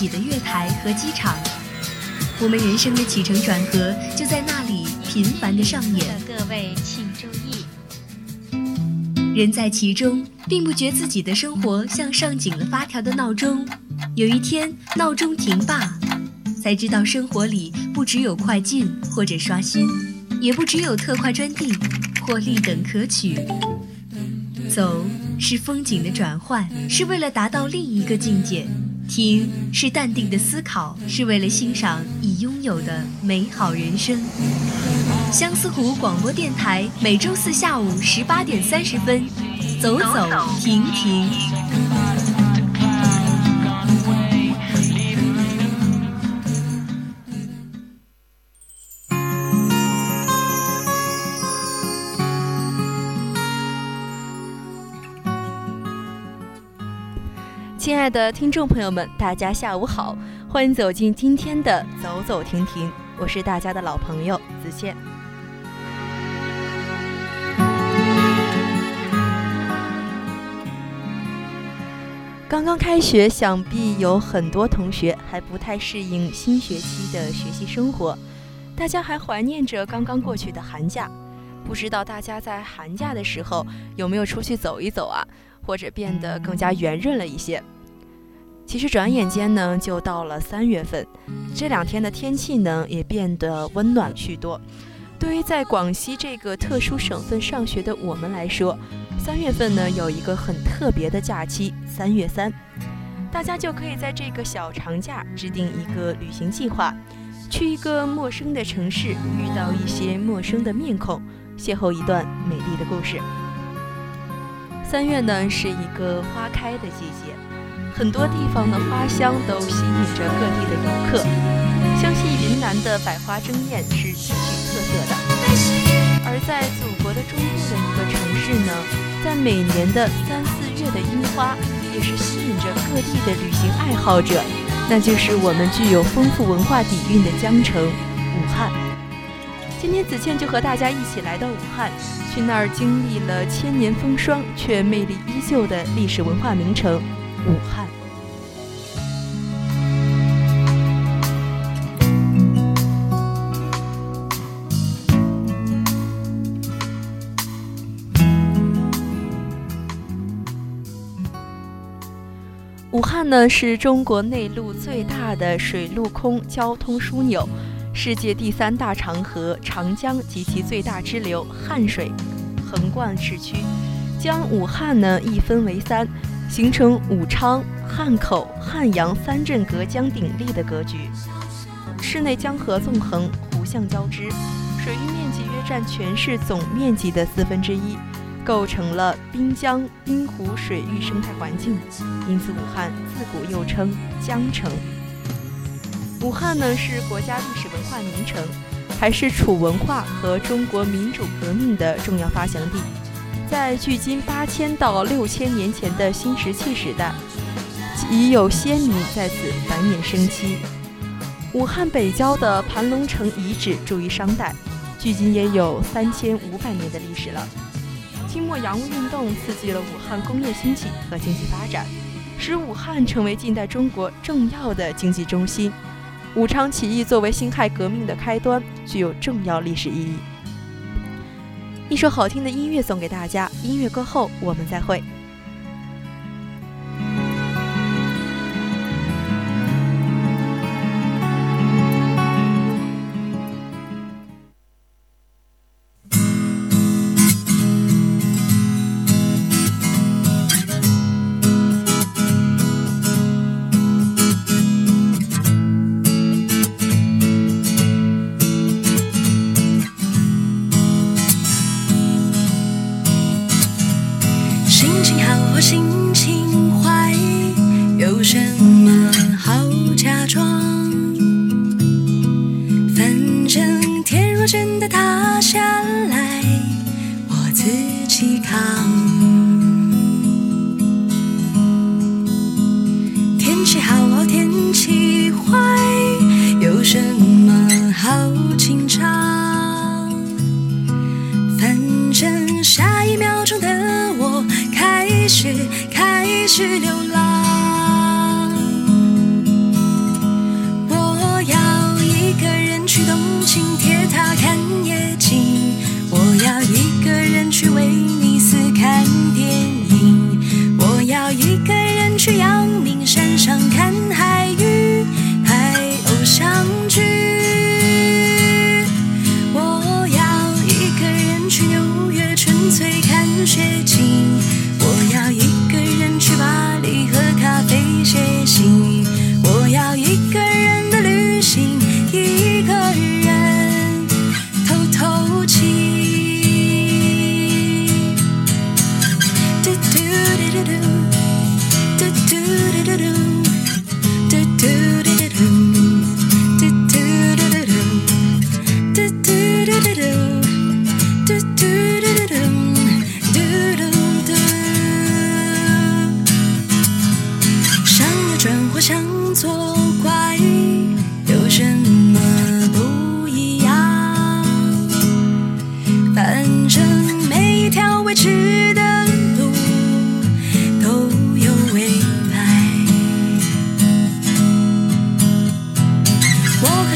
己的月台和机场。我们人生的起承转合就在那里频繁的上演。各位请注意，人在其中，并不觉自己的生活像上紧了发条的闹钟。有一天，闹钟停罢，才知道生活里不只有快进或者刷新，也不只有特快专递或立等可取。走是风景的转换，是为了达到另一个境界；听是淡定的思考，是为了欣赏已拥有的美好人生。相思湖广播电台每周四下午十八点三十分，走走停停。亲爱的听众朋友们，大家下午好，欢迎走进今天的走走停停，我是大家的老朋友子倩。刚刚开学，想必有很多同学还不太适应新学期的学习生活，大家还怀念着刚刚过去的寒假。不知道大家在寒假的时候有没有出去走一走啊，或者变得更加圆润了一些？其实转眼间呢，就到了三月份，这两天的天气呢也变得温暖许多。对于在广西这个特殊省份上学的我们来说，三月份呢有一个很特别的假期——三月三，大家就可以在这个小长假制定一个旅行计划，去一个陌生的城市，遇到一些陌生的面孔，邂逅一段美丽的故事。三月呢是一个花开的季节，很多地方的花香都吸引着各地的游客。相信云南的百花争艳是极具特色的，而在祖国的中部的一个城市呢，在每年的三四月的樱花也是吸引着各地的旅行爱好者，那就是我们具有丰富文化底蕴的江城武汉。今天子倩就和大家一起来到武汉，去那儿经历了千年风霜却魅力依旧的历史文化名城武汉。武汉呢是中国内陆最大的水陆空交通枢纽，世界第三大长河长江及其最大支流汉水横贯市区，将武汉呢一分为三，形成武昌、汉口、汉阳三镇隔江鼎立的格局。市内江河纵横，湖相交织，水域面积约占全市总面积的四分之一。构成了滨江滨湖水域生态环境，因此武汉自古又称江城。武汉呢是国家历史文化名城，还是楚文化和中国民主革命的重要发祥地。在距今八千到六千年前的新石器时代，已有先民在此繁衍生息。武汉北郊的盘龙城遗址筑于商代，距今也有三千五百年的历史了。清末洋务运动刺激了武汉工业兴起和经济发展，使武汉成为近代中国重要的经济中心。武昌起义作为辛亥革命的开端，具有重要历史意义。一首好听的音乐送给大家，音乐过后我们再会。Şöyle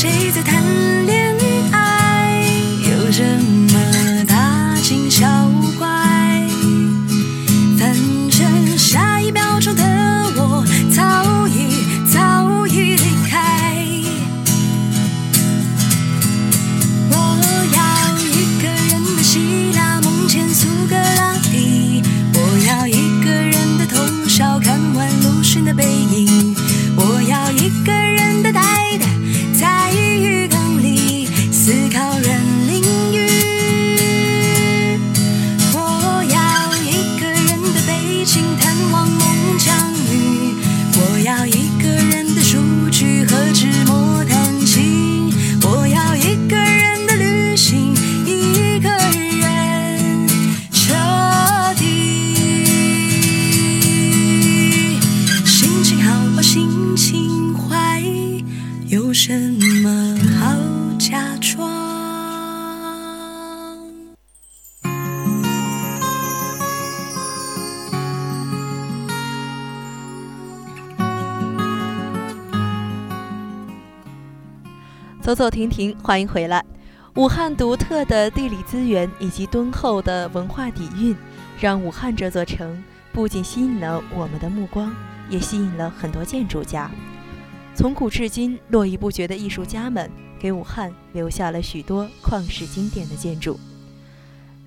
谁在贪恋？走走停停，欢迎回来。武汉独特的地理资源以及敦厚的文化底蕴，让武汉这座城不仅吸引了我们的目光，也吸引了很多建筑家。从古至今，络绎不绝的艺术家们给武汉留下了许多旷世经典的建筑。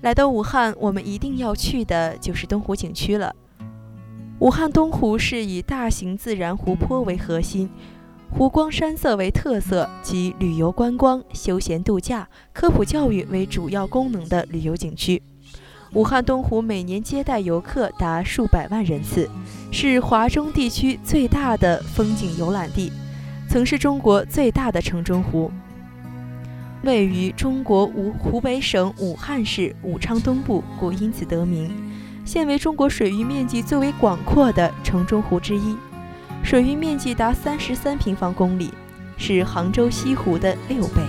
来到武汉，我们一定要去的就是东湖景区了。武汉东湖是以大型自然湖泊为核心。湖光山色为特色及旅游观光、休闲度假、科普教育为主要功能的旅游景区。武汉东湖每年接待游客达数百万人次，是华中地区最大的风景游览地，曾是中国最大的城中湖。位于中国湖湖北省武汉市武昌东部，故因此得名。现为中国水域面积最为广阔的城中湖之一。水域面积达三十三平方公里，是杭州西湖的六倍。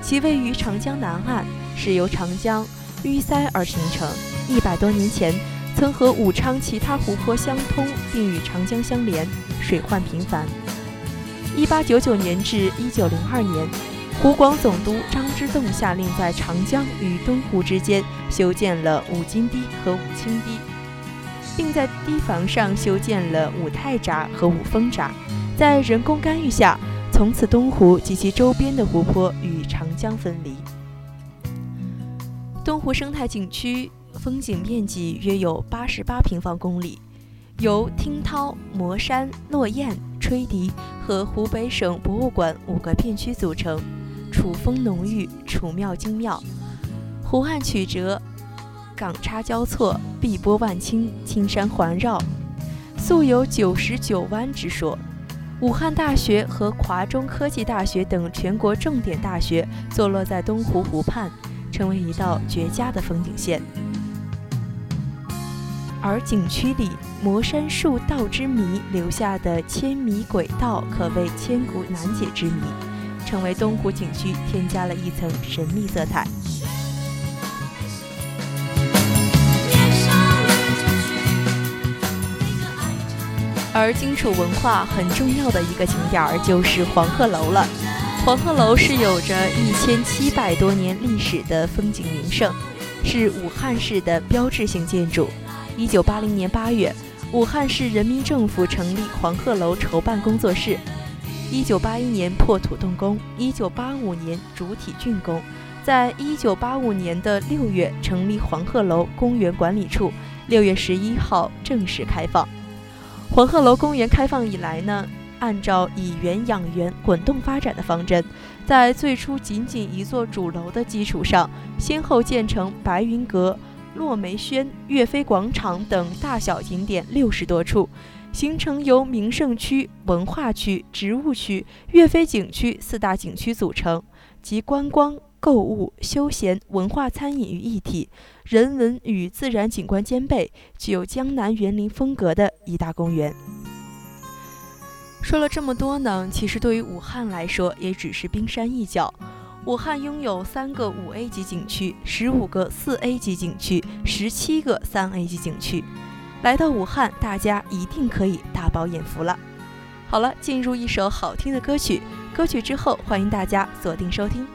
其位于长江南岸，是由长江淤塞而形成。一百多年前，曾和武昌其他湖泊相通，并与长江相连，水患频繁。一八九九年至一九零二年，湖广总督张之洞下令在长江与东湖之间修建了五金堤和五清堤。并在堤防上修建了五太闸和五峰闸，在人工干预下，从此东湖及其周边的湖泊与长江分离。东湖生态景区风景面积约有八十八平方公里，由听涛、磨山、落雁、吹笛和湖北省博物馆五个片区组成，楚风浓郁，楚妙精妙，湖岸曲折。港叉交错，碧波万顷，青山环绕，素有“九十九湾”之说。武汉大学和华中科技大学等全国重点大学坐落在东湖湖畔，成为一道绝佳的风景线。而景区里魔山树道之谜留下的千米轨道，可谓千古难解之谜，成为东湖景区添加了一层神秘色彩。而荆楚文化很重要的一个景点儿就是黄鹤楼了。黄鹤楼是有着一千七百多年历史的风景名胜，是武汉市的标志性建筑。一九八零年八月，武汉市人民政府成立黄鹤楼筹办工作室。一九八一年破土动工，一九八五年主体竣工，在一九八五年的六月成立黄鹤楼公园管理处，六月十一号正式开放。黄鹤楼公园开放以来呢，按照以园养园、滚动发展的方针，在最初仅仅一座主楼的基础上，先后建成白云阁、落梅轩、岳飞广场等大小景点六十多处，形成由名胜区、文化区、植物区、岳飞景区四大景区组成，集观光、购物、休闲、文化餐饮于一体。人文与自然景观兼备，具有江南园林风格的一大公园。说了这么多呢，其实对于武汉来说，也只是冰山一角。武汉拥有三个五 A 级景区、十五个四 A 级景区、十七个三 A 级景区。来到武汉，大家一定可以大饱眼福了。好了，进入一首好听的歌曲，歌曲之后欢迎大家锁定收听。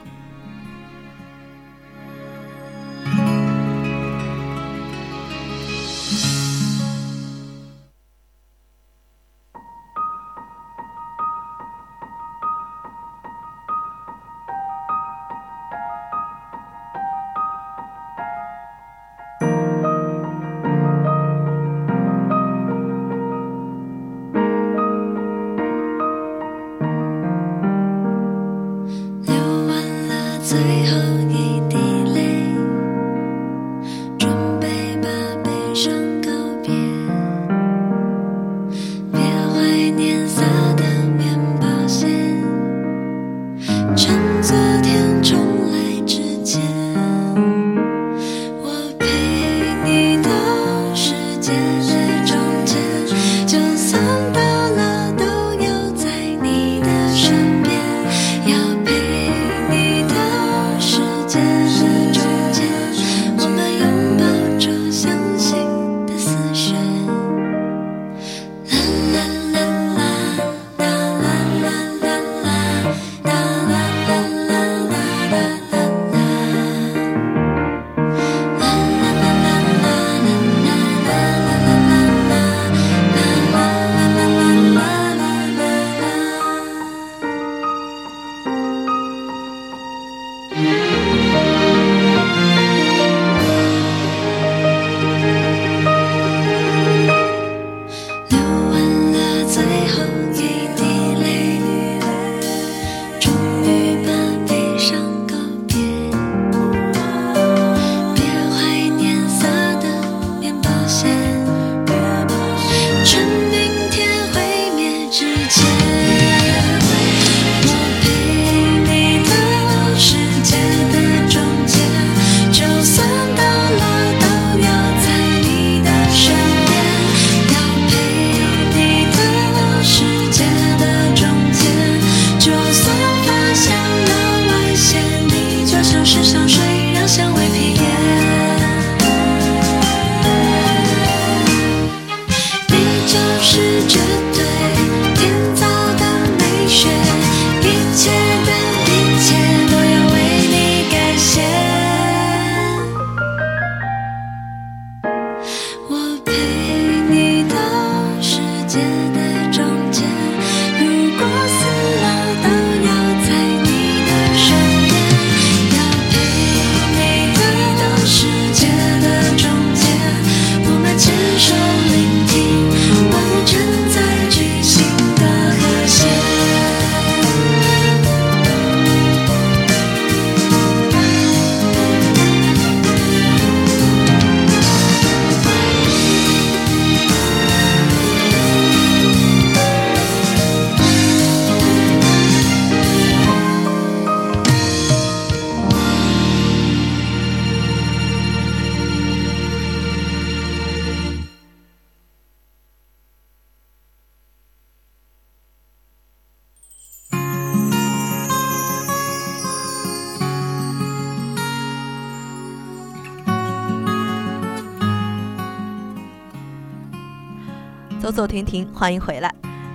走走停停，欢迎回来！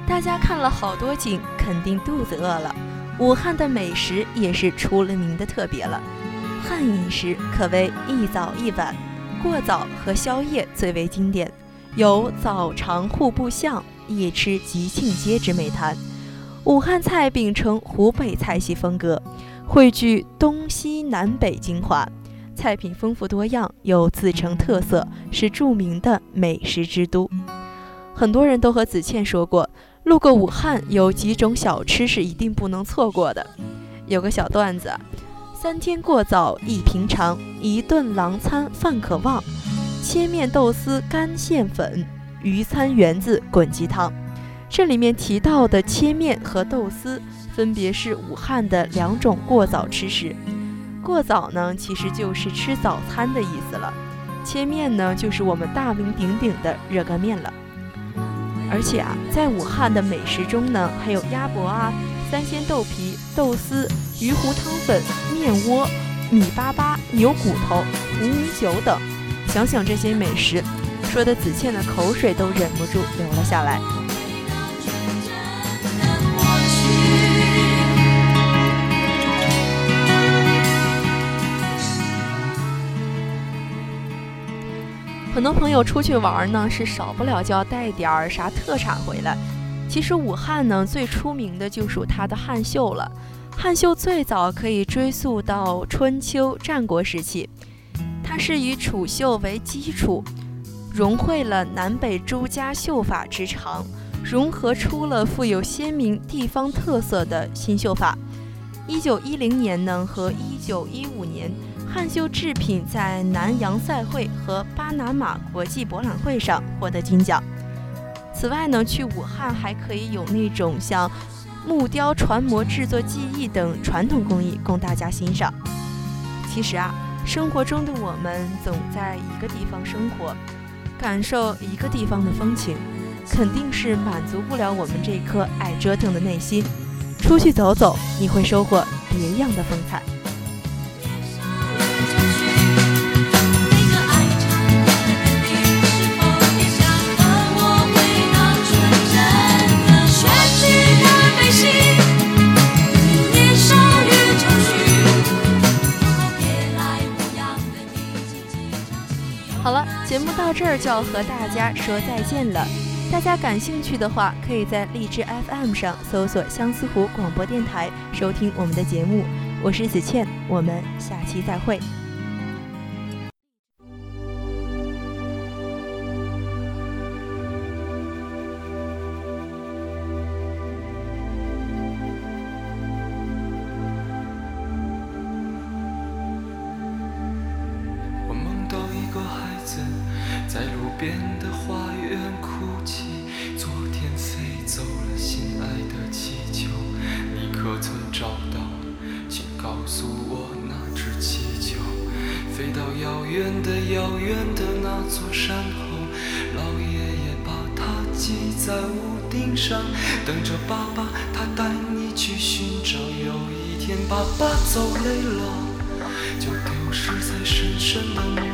大家看了好多景，肯定肚子饿了。武汉的美食也是出了名的特别了，汉饮食可谓一早一晚，过早和宵夜最为经典，有早尝户部巷，夜吃吉庆街之美谈。武汉菜秉承湖北菜系风格，汇聚东西南北精华，菜品丰富多样，有自成特色，是著名的美食之都。很多人都和子倩说过，路过武汉有几种小吃是一定不能错过的。有个小段子：三天过早一平常，一顿狼餐饭可忘。切面豆丝干线粉，鱼餐圆子滚鸡汤。这里面提到的切面和豆丝，分别是武汉的两种过早吃食。过早呢，其实就是吃早餐的意思了；切面呢，就是我们大名鼎鼎的热干面了。而且啊，在武汉的美食中呢，还有鸭脖啊、三鲜豆皮、豆丝、鱼糊汤粉、面窝、米粑粑、牛骨头、五米酒等。想想这些美食，说的子倩的口水都忍不住流了下来。很多朋友出去玩呢，是少不了就要带点儿啥特产回来。其实武汉呢，最出名的就属它的汉绣了。汉绣最早可以追溯到春秋战国时期，它是以楚绣为基础，融汇了南北诸家绣法之长，融合出了富有鲜明地方特色的新绣法。一九一零年呢和一九一五年。汉绣制品在南洋赛会和巴拿马国际博览会上获得金奖。此外呢，去武汉还可以有那种像木雕船模制作技艺等传统工艺供大家欣赏。其实啊，生活中的我们总在一个地方生活，感受一个地方的风情，肯定是满足不了我们这颗爱折腾的内心。出去走走，你会收获别样的风采。这儿就要和大家说再见了。大家感兴趣的话，可以在荔枝 FM 上搜索相思湖广播电台，收听我们的节目。我是子倩，我们下期再会。在路边的花园哭泣，昨天飞走了心爱的气球，你可曾找到？请告诉我那只气球，飞到遥远的遥远的那座山后，老爷爷把它系在屋顶上，等着爸爸，他带你去寻找。有一天爸爸走累了，就丢失在深深的梦。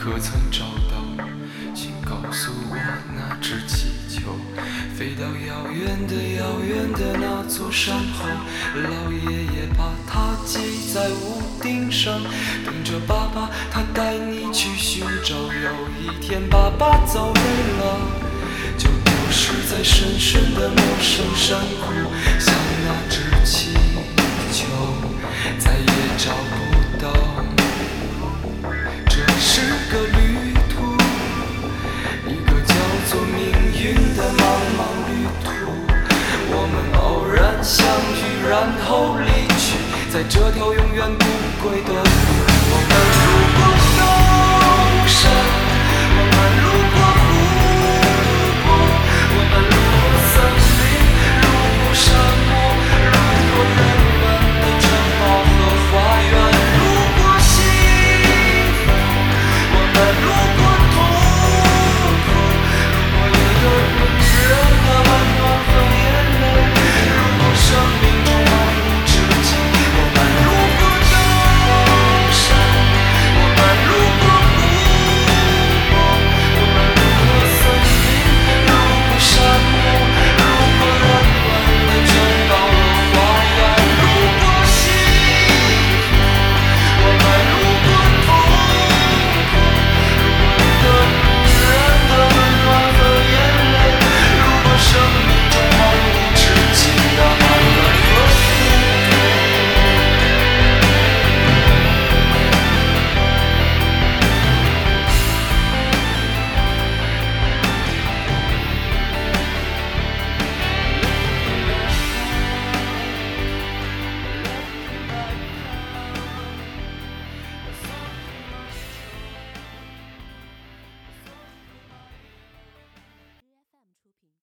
可曾找到？请告诉我那只气球飞到遥远的遥远的那座山后老爷爷把它系在屋顶上等着爸爸他带你去寻找。有一天爸爸走累了就丢失在深深的陌生山谷像那只气球再也找不然后离去在这条永远不归的路。